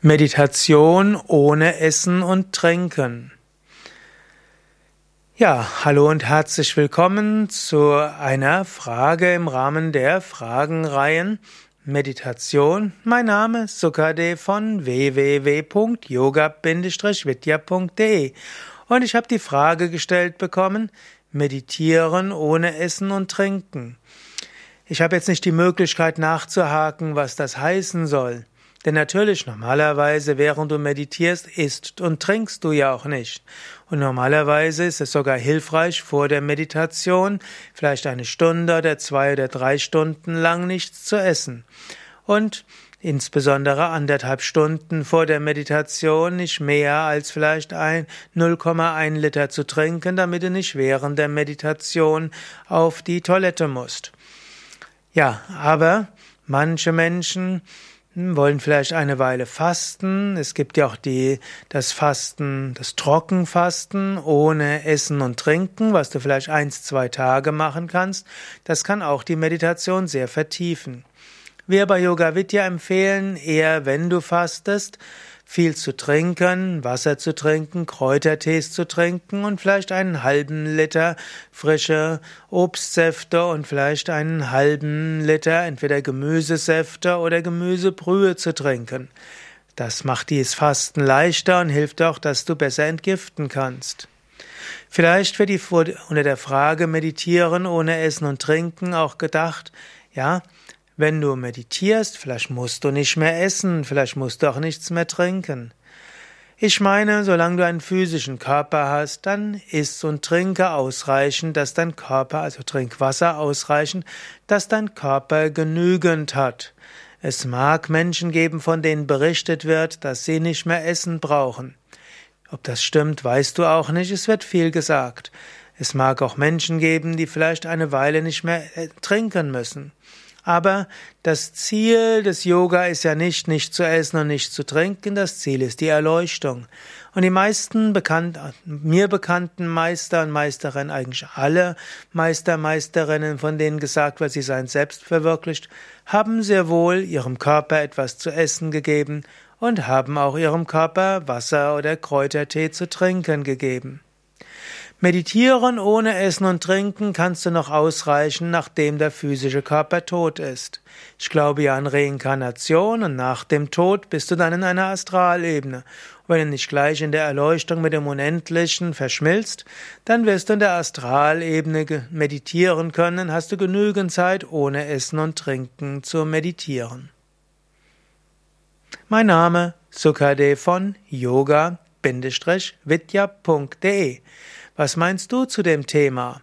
Meditation ohne Essen und Trinken. Ja, hallo und herzlich willkommen zu einer Frage im Rahmen der Fragenreihen Meditation. Mein Name ist Sukade von www.yoga-vidya.de und ich habe die Frage gestellt bekommen, meditieren ohne Essen und Trinken. Ich habe jetzt nicht die Möglichkeit nachzuhaken, was das heißen soll. Denn natürlich, normalerweise, während du meditierst, isst und trinkst du ja auch nicht. Und normalerweise ist es sogar hilfreich, vor der Meditation vielleicht eine Stunde oder zwei oder drei Stunden lang nichts zu essen. Und insbesondere anderthalb Stunden vor der Meditation nicht mehr als vielleicht ein 0,1 Liter zu trinken, damit du nicht während der Meditation auf die Toilette musst. Ja, aber manche Menschen wollen vielleicht eine Weile fasten. Es gibt ja auch die, das Fasten, das Trockenfasten ohne Essen und Trinken, was du vielleicht eins, zwei Tage machen kannst. Das kann auch die Meditation sehr vertiefen. Wir bei Yoga Vidya empfehlen eher, wenn du fastest, viel zu trinken, Wasser zu trinken, Kräutertees zu trinken und vielleicht einen halben Liter frische Obstsäfte und vielleicht einen halben Liter entweder Gemüsesäfte oder Gemüsebrühe zu trinken. Das macht dieses Fasten leichter und hilft auch, dass du besser entgiften kannst. Vielleicht wird die unter der Frage meditieren ohne Essen und Trinken auch gedacht, ja, wenn du meditierst, vielleicht musst du nicht mehr essen, vielleicht musst du auch nichts mehr trinken. Ich meine, solange du einen physischen Körper hast, dann isst und trinke ausreichend, dass dein Körper, also trink Wasser ausreichend, dass dein Körper genügend hat. Es mag Menschen geben, von denen berichtet wird, dass sie nicht mehr Essen brauchen. Ob das stimmt, weißt du auch nicht, es wird viel gesagt. Es mag auch Menschen geben, die vielleicht eine Weile nicht mehr äh, trinken müssen. Aber das Ziel des Yoga ist ja nicht, nicht zu essen und nicht zu trinken. Das Ziel ist die Erleuchtung. Und die meisten bekannt, mir bekannten Meister und Meisterinnen, eigentlich alle Meister, Meisterinnen, von denen gesagt wird, sie seien selbst verwirklicht, haben sehr wohl ihrem Körper etwas zu essen gegeben und haben auch ihrem Körper Wasser oder Kräutertee zu trinken gegeben. Meditieren ohne Essen und Trinken kannst du noch ausreichen, nachdem der physische Körper tot ist. Ich glaube ja an Reinkarnation und nach dem Tod bist du dann in einer Astralebene. Und wenn du nicht gleich in der Erleuchtung mit dem Unendlichen verschmilzt, dann wirst du in der Astralebene meditieren können, hast du genügend Zeit, ohne Essen und Trinken zu meditieren. Mein Name Sukade von yoga-vidya.de was meinst du zu dem Thema?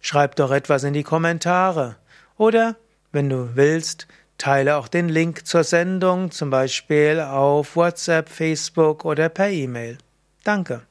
Schreib doch etwas in die Kommentare. Oder, wenn du willst, teile auch den Link zur Sendung, zum Beispiel auf WhatsApp, Facebook oder per E-Mail. Danke.